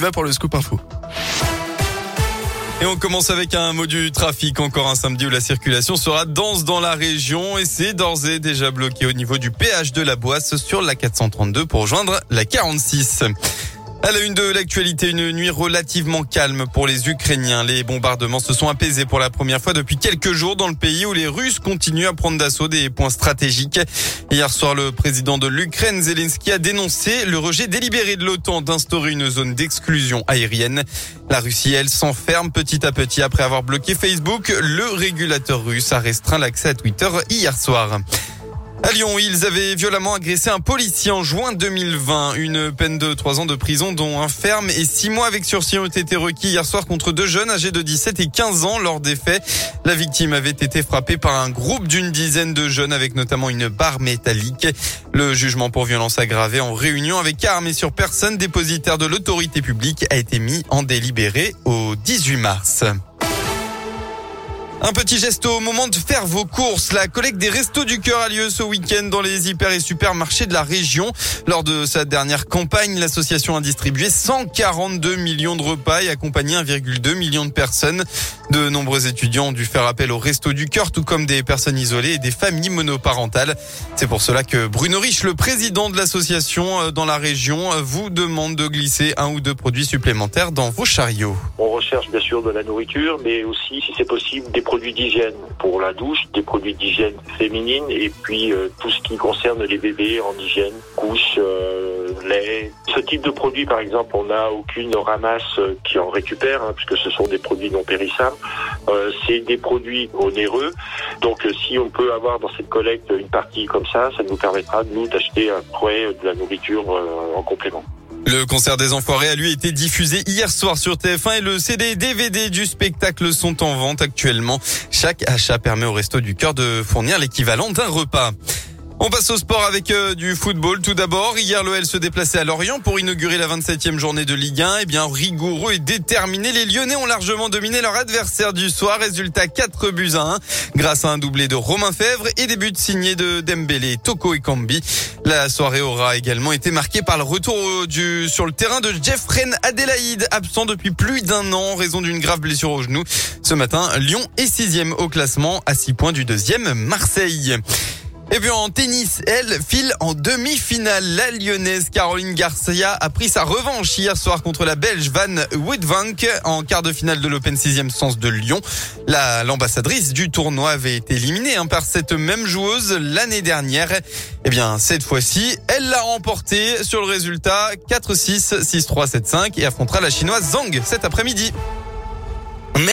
va pour le scoop info. Et on commence avec un mot du trafic. Encore un samedi où la circulation sera dense dans la région et c'est d'ores et déjà bloqué au niveau du péage de la Boisse sur la 432 pour rejoindre la 46. À la une de l'actualité, une nuit relativement calme pour les Ukrainiens. Les bombardements se sont apaisés pour la première fois depuis quelques jours dans le pays où les Russes continuent à prendre d'assaut des points stratégiques. Hier soir, le président de l'Ukraine, Zelensky, a dénoncé le rejet délibéré de l'OTAN d'instaurer une zone d'exclusion aérienne. La Russie, elle, s'enferme petit à petit après avoir bloqué Facebook. Le régulateur russe a restreint l'accès à Twitter hier soir. À Lyon, ils avaient violemment agressé un policier en juin 2020. Une peine de trois ans de prison, dont un ferme et six mois avec sursis ont été requis hier soir contre deux jeunes âgés de 17 et 15 ans lors des faits. La victime avait été frappée par un groupe d'une dizaine de jeunes avec notamment une barre métallique. Le jugement pour violence aggravée en réunion avec armes et sur personne dépositaire de l'autorité publique a été mis en délibéré au 18 mars. Un petit geste au moment de faire vos courses. La collecte des restos du cœur a lieu ce week-end dans les hyper et supermarchés de la région. Lors de sa dernière campagne, l'association a distribué 142 millions de repas et accompagné 1,2 million de personnes. De nombreux étudiants ont dû faire appel aux restos du cœur, tout comme des personnes isolées et des familles monoparentales. C'est pour cela que Bruno Rich, le président de l'association euh, dans la région, euh, vous demande de glisser un ou deux produits supplémentaires dans vos chariots. On recherche bien sûr de la nourriture, mais aussi, si c'est possible, des produits d'hygiène pour la douche, des produits d'hygiène féminine et puis euh, tout ce qui concerne les bébés en hygiène, couches, euh, lait. Ce type de produit, par exemple, on n'a aucune ramasse qui en récupère, hein, puisque ce sont des produits non périssables. C'est des produits onéreux. Donc si on peut avoir dans cette collecte une partie comme ça, ça nous permettra nous d'acheter après de la nourriture en complément. Le concert des Enfoirés a lui été diffusé hier soir sur TF1 et le CD et DVD du spectacle sont en vente actuellement. Chaque achat permet au Resto du Cœur de fournir l'équivalent d'un repas. On passe au sport avec euh, du football. Tout d'abord, hier l'OL se déplaçait à Lorient pour inaugurer la 27e journée de Ligue 1. Eh bien, rigoureux et déterminé, les Lyonnais ont largement dominé leur adversaire du soir. Résultat 4 buts à 1 grâce à un doublé de Romain Fèvre et des buts signés de Dembélé, Toko et Kambi. La soirée aura également été marquée par le retour du, sur le terrain de Jeffren Adelaide, absent depuis plus d'un an en raison d'une grave blessure au genou. Ce matin, Lyon est sixième au classement à 6 points du deuxième Marseille. Et puis en tennis, elle file en demi-finale. La lyonnaise Caroline Garcia a pris sa revanche hier soir contre la belge Van Woodvank en quart de finale de l'Open 6e sens de Lyon. La, l'ambassadrice du tournoi avait été éliminée hein, par cette même joueuse l'année dernière. Eh bien, cette fois-ci, elle l'a remporté sur le résultat 4-6, 6-3, 7-5 et affrontera la chinoise Zhang cet après-midi.